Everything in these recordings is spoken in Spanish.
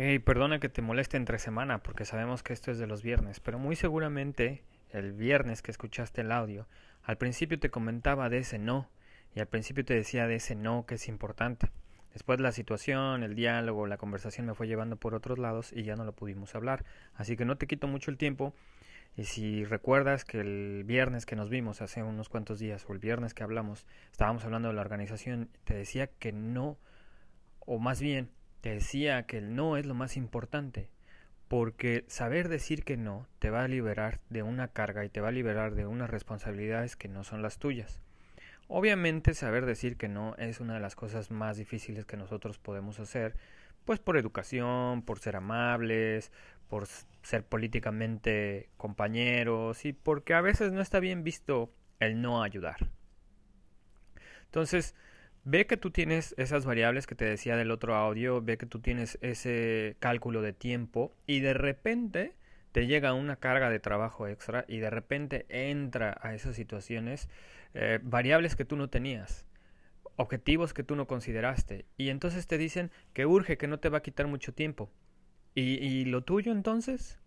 Hey, perdona que te moleste entre semana porque sabemos que esto es de los viernes, pero muy seguramente el viernes que escuchaste el audio, al principio te comentaba de ese no y al principio te decía de ese no que es importante. Después la situación, el diálogo, la conversación me fue llevando por otros lados y ya no lo pudimos hablar. Así que no te quito mucho el tiempo. Y si recuerdas que el viernes que nos vimos hace unos cuantos días o el viernes que hablamos, estábamos hablando de la organización, te decía que no, o más bien te decía que el no es lo más importante, porque saber decir que no te va a liberar de una carga y te va a liberar de unas responsabilidades que no son las tuyas. Obviamente saber decir que no es una de las cosas más difíciles que nosotros podemos hacer, pues por educación, por ser amables, por ser políticamente compañeros y porque a veces no está bien visto el no ayudar. Entonces, Ve que tú tienes esas variables que te decía del otro audio, ve que tú tienes ese cálculo de tiempo y de repente te llega una carga de trabajo extra y de repente entra a esas situaciones eh, variables que tú no tenías, objetivos que tú no consideraste y entonces te dicen que urge, que no te va a quitar mucho tiempo. ¿Y, y lo tuyo entonces?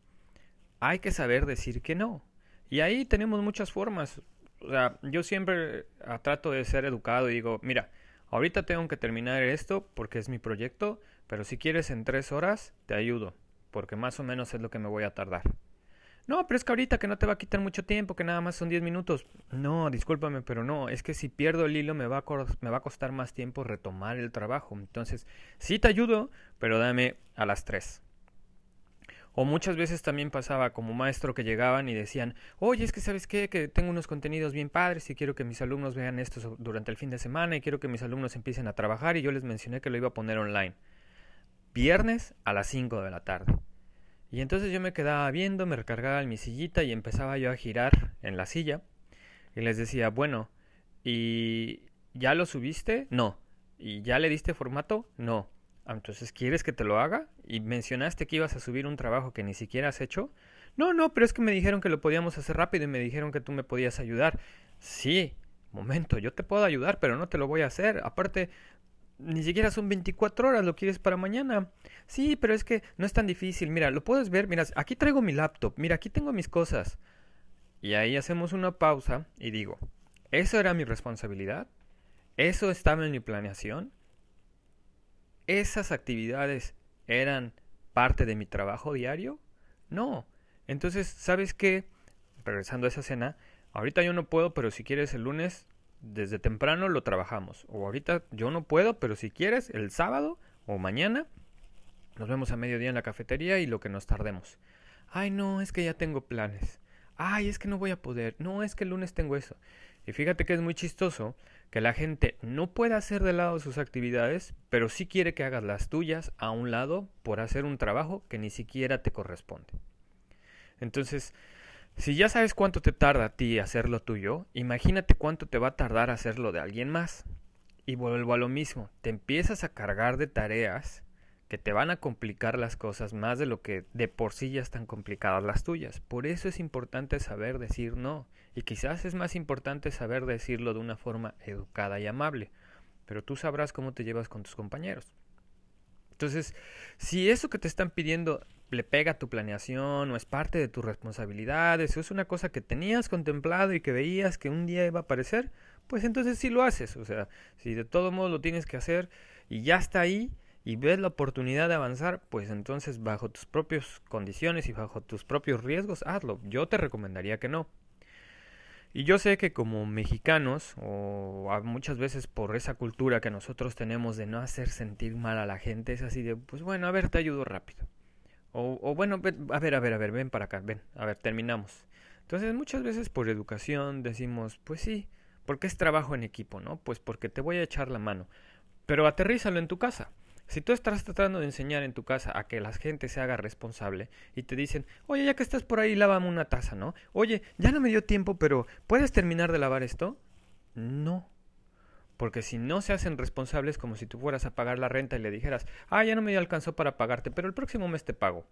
Hay que saber decir que no. Y ahí tenemos muchas formas. O sea, yo siempre ah, trato de ser educado y digo, mira, Ahorita tengo que terminar esto porque es mi proyecto, pero si quieres en tres horas, te ayudo, porque más o menos es lo que me voy a tardar. No, pero es que ahorita que no te va a quitar mucho tiempo, que nada más son diez minutos. No, discúlpame, pero no, es que si pierdo el hilo me va, a me va a costar más tiempo retomar el trabajo. Entonces, sí te ayudo, pero dame a las tres. O muchas veces también pasaba como maestro que llegaban y decían, oye, es que sabes qué, que tengo unos contenidos bien padres y quiero que mis alumnos vean esto durante el fin de semana y quiero que mis alumnos empiecen a trabajar y yo les mencioné que lo iba a poner online. Viernes a las 5 de la tarde. Y entonces yo me quedaba viendo, me recargaba en mi sillita y empezaba yo a girar en la silla y les decía, bueno, ¿y ya lo subiste? No. ¿Y ya le diste formato? No. Ah, entonces, ¿quieres que te lo haga? Y mencionaste que ibas a subir un trabajo que ni siquiera has hecho. No, no, pero es que me dijeron que lo podíamos hacer rápido y me dijeron que tú me podías ayudar. Sí, momento, yo te puedo ayudar, pero no te lo voy a hacer. Aparte, ni siquiera son 24 horas, lo quieres para mañana. Sí, pero es que no es tan difícil. Mira, lo puedes ver, mira, aquí traigo mi laptop, mira, aquí tengo mis cosas. Y ahí hacemos una pausa y digo, ¿eso era mi responsabilidad? ¿Eso estaba en mi planeación? esas actividades eran parte de mi trabajo diario? No. Entonces, ¿sabes qué? Regresando a esa cena, ahorita yo no puedo, pero si quieres el lunes, desde temprano lo trabajamos. O ahorita yo no puedo, pero si quieres, el sábado o mañana, nos vemos a mediodía en la cafetería y lo que nos tardemos. Ay, no, es que ya tengo planes. Ay, es que no voy a poder. No, es que el lunes tengo eso. Y fíjate que es muy chistoso que la gente no pueda hacer de lado sus actividades, pero sí quiere que hagas las tuyas a un lado por hacer un trabajo que ni siquiera te corresponde. Entonces, si ya sabes cuánto te tarda a ti hacer lo tuyo, imagínate cuánto te va a tardar hacerlo de alguien más. Y vuelvo a lo mismo, te empiezas a cargar de tareas que te van a complicar las cosas más de lo que de por sí ya están complicadas las tuyas. Por eso es importante saber decir no. Y quizás es más importante saber decirlo de una forma educada y amable. Pero tú sabrás cómo te llevas con tus compañeros. Entonces, si eso que te están pidiendo le pega a tu planeación o es parte de tus responsabilidades o es una cosa que tenías contemplado y que veías que un día iba a aparecer, pues entonces sí lo haces. O sea, si de todo modo lo tienes que hacer y ya está ahí, y ves la oportunidad de avanzar, pues entonces bajo tus propias condiciones y bajo tus propios riesgos, hazlo. Yo te recomendaría que no. Y yo sé que como mexicanos, o muchas veces por esa cultura que nosotros tenemos de no hacer sentir mal a la gente, es así de, pues bueno, a ver, te ayudo rápido. O, bueno, a ver, a ver, a ver, ven para acá, ven, a ver, terminamos. Entonces muchas veces por educación decimos, pues sí, porque es trabajo en equipo, ¿no? Pues porque te voy a echar la mano. Pero aterrízalo en tu casa. Si tú estás tratando de enseñar en tu casa a que la gente se haga responsable y te dicen, oye, ya que estás por ahí, lávame una taza, ¿no? Oye, ya no me dio tiempo, pero ¿puedes terminar de lavar esto? No. Porque si no se hacen responsables como si tú fueras a pagar la renta y le dijeras, ah, ya no me alcanzó para pagarte, pero el próximo mes te pago.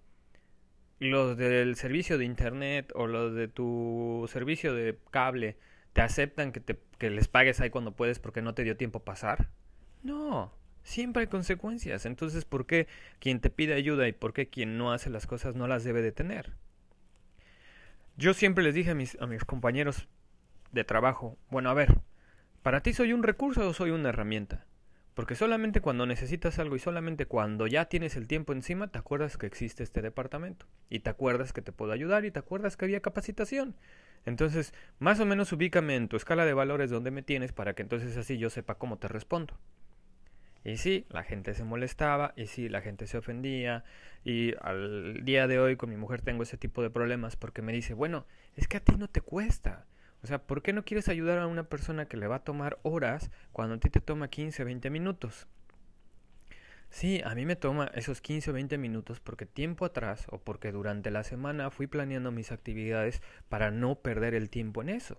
Los del servicio de internet o los de tu servicio de cable te aceptan que, te, que les pagues ahí cuando puedes porque no te dio tiempo pasar. No, siempre hay consecuencias. Entonces, ¿por qué quien te pide ayuda y por qué quien no hace las cosas no las debe de tener? Yo siempre les dije a mis, a mis compañeros de trabajo, bueno, a ver, ¿para ti soy un recurso o soy una herramienta? Porque solamente cuando necesitas algo y solamente cuando ya tienes el tiempo encima, te acuerdas que existe este departamento. Y te acuerdas que te puedo ayudar y te acuerdas que había capacitación. Entonces, más o menos ubícame en tu escala de valores donde me tienes para que entonces así yo sepa cómo te respondo. Y sí, la gente se molestaba, y sí, la gente se ofendía, y al día de hoy con mi mujer tengo ese tipo de problemas porque me dice, bueno, es que a ti no te cuesta. O sea, ¿por qué no quieres ayudar a una persona que le va a tomar horas cuando a ti te toma 15, 20 minutos? Sí, a mí me toma esos 15 o 20 minutos porque tiempo atrás o porque durante la semana fui planeando mis actividades para no perder el tiempo en eso.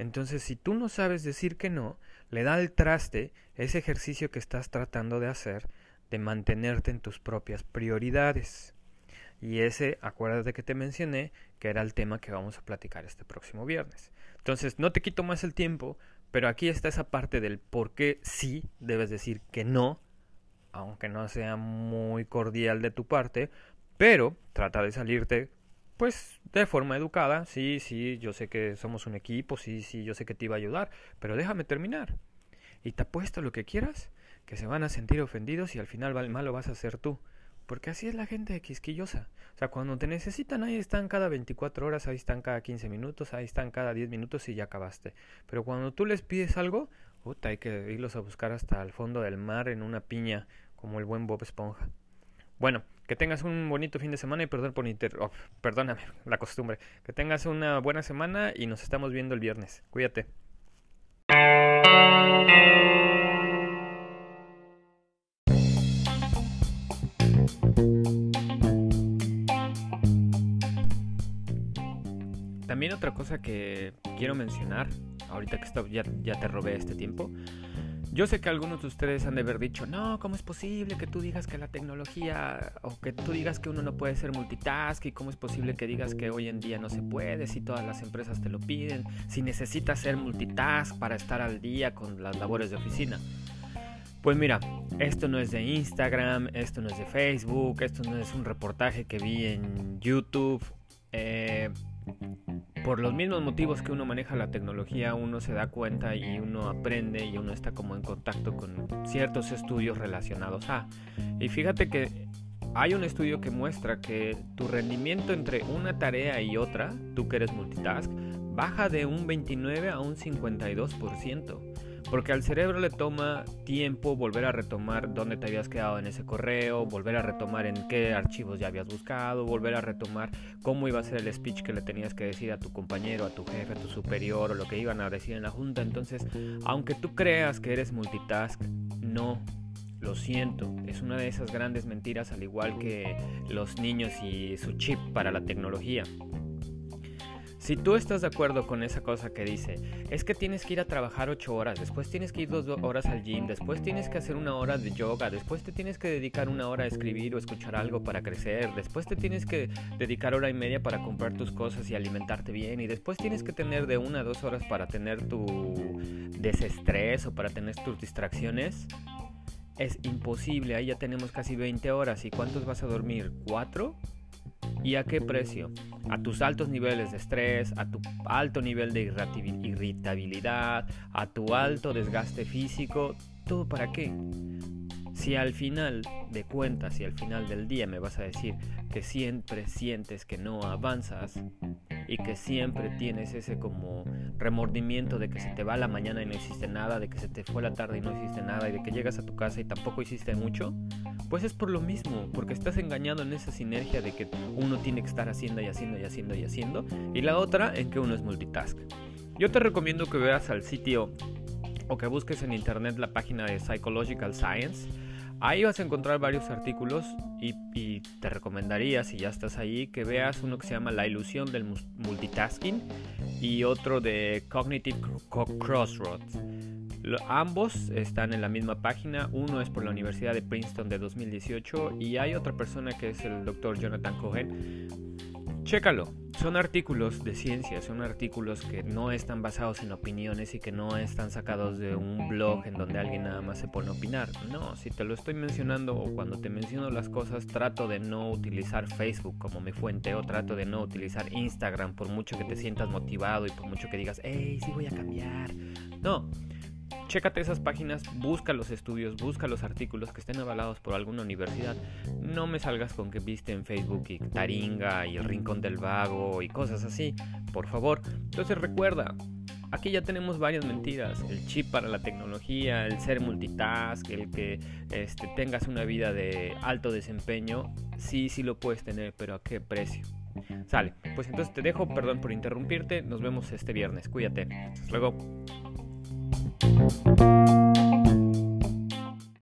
Entonces, si tú no sabes decir que no, le da el traste ese ejercicio que estás tratando de hacer de mantenerte en tus propias prioridades. Y ese, acuérdate que te mencioné, que era el tema que vamos a platicar este próximo viernes. Entonces, no te quito más el tiempo, pero aquí está esa parte del por qué sí debes decir que no, aunque no sea muy cordial de tu parte, pero trata de salirte, pues, de forma educada. Sí, sí, yo sé que somos un equipo, sí, sí, yo sé que te iba a ayudar, pero déjame terminar. Y te apuesto lo que quieras, que se van a sentir ofendidos y al final el malo vas a ser tú. Porque así es la gente quisquillosa. O sea, cuando te necesitan, ahí están cada 24 horas, ahí están cada 15 minutos, ahí están cada 10 minutos y ya acabaste. Pero cuando tú les pides algo, puta, hay que irlos a buscar hasta el fondo del mar en una piña, como el buen Bob Esponja. Bueno, que tengas un bonito fin de semana y perdón por inter... Oh, perdóname, la costumbre. Que tengas una buena semana y nos estamos viendo el viernes. Cuídate. También otra cosa que quiero mencionar, ahorita que ya, ya te robé este tiempo, yo sé que algunos de ustedes han de haber dicho, no, ¿cómo es posible que tú digas que la tecnología o que tú digas que uno no puede ser multitask y cómo es posible que digas que hoy en día no se puede si todas las empresas te lo piden, si necesitas ser multitask para estar al día con las labores de oficina? Pues mira, esto no es de Instagram, esto no es de Facebook, esto no es un reportaje que vi en YouTube. Eh, por los mismos motivos que uno maneja la tecnología, uno se da cuenta y uno aprende y uno está como en contacto con ciertos estudios relacionados a. Y fíjate que hay un estudio que muestra que tu rendimiento entre una tarea y otra, tú que eres multitask, baja de un 29 a un 52%. Porque al cerebro le toma tiempo volver a retomar dónde te habías quedado en ese correo, volver a retomar en qué archivos ya habías buscado, volver a retomar cómo iba a ser el speech que le tenías que decir a tu compañero, a tu jefe, a tu superior o lo que iban a decir en la junta. Entonces, aunque tú creas que eres multitask, no, lo siento, es una de esas grandes mentiras al igual que los niños y su chip para la tecnología. Si tú estás de acuerdo con esa cosa que dice, es que tienes que ir a trabajar ocho horas, después tienes que ir dos horas al gym, después tienes que hacer una hora de yoga, después te tienes que dedicar una hora a escribir o escuchar algo para crecer, después te tienes que dedicar hora y media para comprar tus cosas y alimentarte bien, y después tienes que tener de una a dos horas para tener tu desestrés o para tener tus distracciones, es imposible, ahí ya tenemos casi 20 horas. ¿Y cuántos vas a dormir? ¿Cuatro? ¿Y a qué precio? A tus altos niveles de estrés, a tu alto nivel de irritabilidad, a tu alto desgaste físico, ¿todo para qué? Si al final de cuentas y al final del día me vas a decir que siempre sientes que no avanzas y que siempre tienes ese como remordimiento de que se te va la mañana y no hiciste nada, de que se te fue la tarde y no hiciste nada y de que llegas a tu casa y tampoco hiciste mucho, pues es por lo mismo, porque estás engañado en esa sinergia de que uno tiene que estar haciendo y haciendo y haciendo y haciendo y la otra en que uno es multitask. Yo te recomiendo que veas al sitio o que busques en internet la página de Psychological Science Ahí vas a encontrar varios artículos y, te recomendaría, si ya estás ahí, que veas uno que se llama La ilusión del multitasking y otro de Cognitive Crossroads. ambos están en la misma página, uno es por la Universidad de Princeton de 2018 y hay otra persona que es el doctor Jonathan Cohen Chécalo, son artículos de ciencia, son artículos que no están basados en opiniones y que no están sacados de un blog en donde alguien nada más se pone a opinar. No, si te lo estoy mencionando o cuando te menciono las cosas, trato de no utilizar Facebook como mi fuente o trato de no utilizar Instagram por mucho que te sientas motivado y por mucho que digas, hey, sí voy a cambiar. No, Chécate esas páginas, busca los estudios, busca los artículos que estén avalados por alguna universidad. No me salgas con que viste en Facebook y Taringa y el Rincón del Vago y cosas así, por favor. Entonces recuerda, aquí ya tenemos varias mentiras. El chip para la tecnología, el ser multitask, el que este, tengas una vida de alto desempeño, sí, sí lo puedes tener, pero ¿a qué precio? Sale, pues entonces te dejo, perdón por interrumpirte, nos vemos este viernes, cuídate. Hasta luego. Thank you.